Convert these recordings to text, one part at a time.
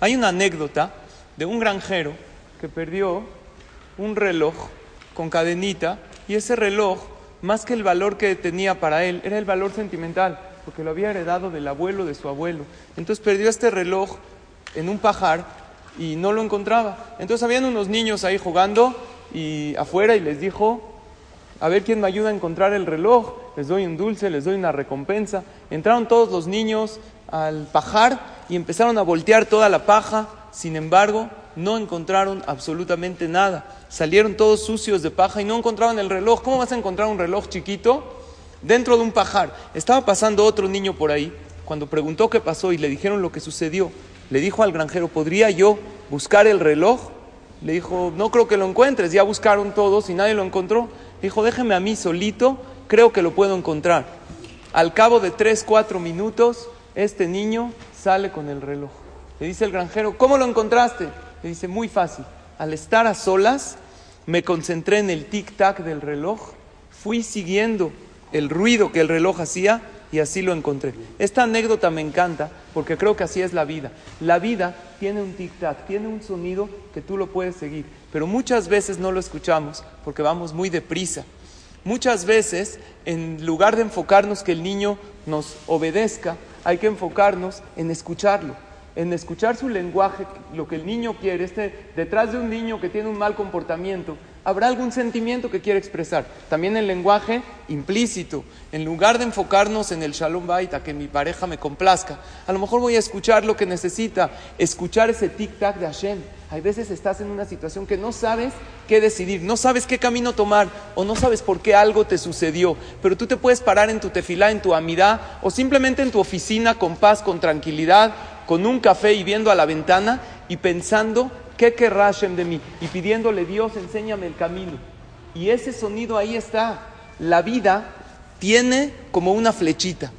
Hay una anécdota de un granjero que perdió un reloj con cadenita y ese reloj, más que el valor que tenía para él, era el valor sentimental, porque lo había heredado del abuelo de su abuelo. Entonces perdió este reloj en un pajar y no lo encontraba. Entonces habían unos niños ahí jugando y afuera y les dijo, a ver quién me ayuda a encontrar el reloj, les doy un dulce, les doy una recompensa. Entraron todos los niños al pajar y empezaron a voltear toda la paja, sin embargo, no encontraron absolutamente nada. Salieron todos sucios de paja y no encontraban el reloj. ¿Cómo vas a encontrar un reloj chiquito dentro de un pajar? Estaba pasando otro niño por ahí. Cuando preguntó qué pasó y le dijeron lo que sucedió, le dijo al granjero, ¿podría yo buscar el reloj? Le dijo, no creo que lo encuentres, ya buscaron todos y nadie lo encontró. Dijo, déjeme a mí solito, creo que lo puedo encontrar. Al cabo de tres, cuatro minutos, este niño sale con el reloj. Le dice el granjero, ¿cómo lo encontraste? Le dice, muy fácil. Al estar a solas, me concentré en el tic-tac del reloj, fui siguiendo el ruido que el reloj hacía y así lo encontré. Esta anécdota me encanta porque creo que así es la vida. La vida tiene un tic-tac, tiene un sonido que tú lo puedes seguir pero muchas veces no lo escuchamos porque vamos muy deprisa. Muchas veces, en lugar de enfocarnos que el niño nos obedezca, hay que enfocarnos en escucharlo, en escuchar su lenguaje, lo que el niño quiere. Este, detrás de un niño que tiene un mal comportamiento, habrá algún sentimiento que quiere expresar. También el lenguaje implícito. En lugar de enfocarnos en el shalom bait, a que mi pareja me complazca, a lo mejor voy a escuchar lo que necesita, escuchar ese tic-tac de Hashem. Hay veces estás en una situación que no sabes qué decidir, no sabes qué camino tomar o no sabes por qué algo te sucedió, pero tú te puedes parar en tu tefilá, en tu amidad o simplemente en tu oficina con paz, con tranquilidad, con un café y viendo a la ventana y pensando ¿Qué querrá de mí? Y pidiéndole, Dios, enséñame el camino. Y ese sonido ahí está. La vida tiene como una flechita,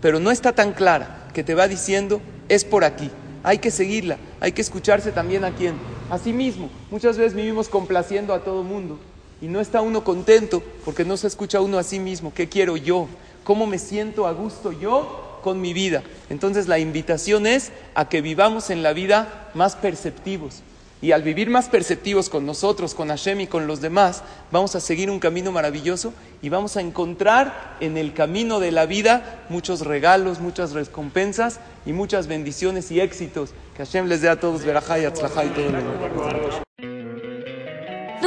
pero no está tan clara que te va diciendo, es por aquí. Hay que seguirla, hay que escucharse también a quién. A sí mismo. Muchas veces vivimos complaciendo a todo mundo y no está uno contento porque no se escucha uno a sí mismo. ¿Qué quiero yo? ¿Cómo me siento a gusto yo con mi vida? Entonces la invitación es a que vivamos en la vida más perceptivos, y al vivir más perceptivos con nosotros, con Hashem y con los demás, vamos a seguir un camino maravilloso y vamos a encontrar en el camino de la vida muchos regalos, muchas recompensas y muchas bendiciones y éxitos. Que Hashem les dé a todos verajá y y todo lo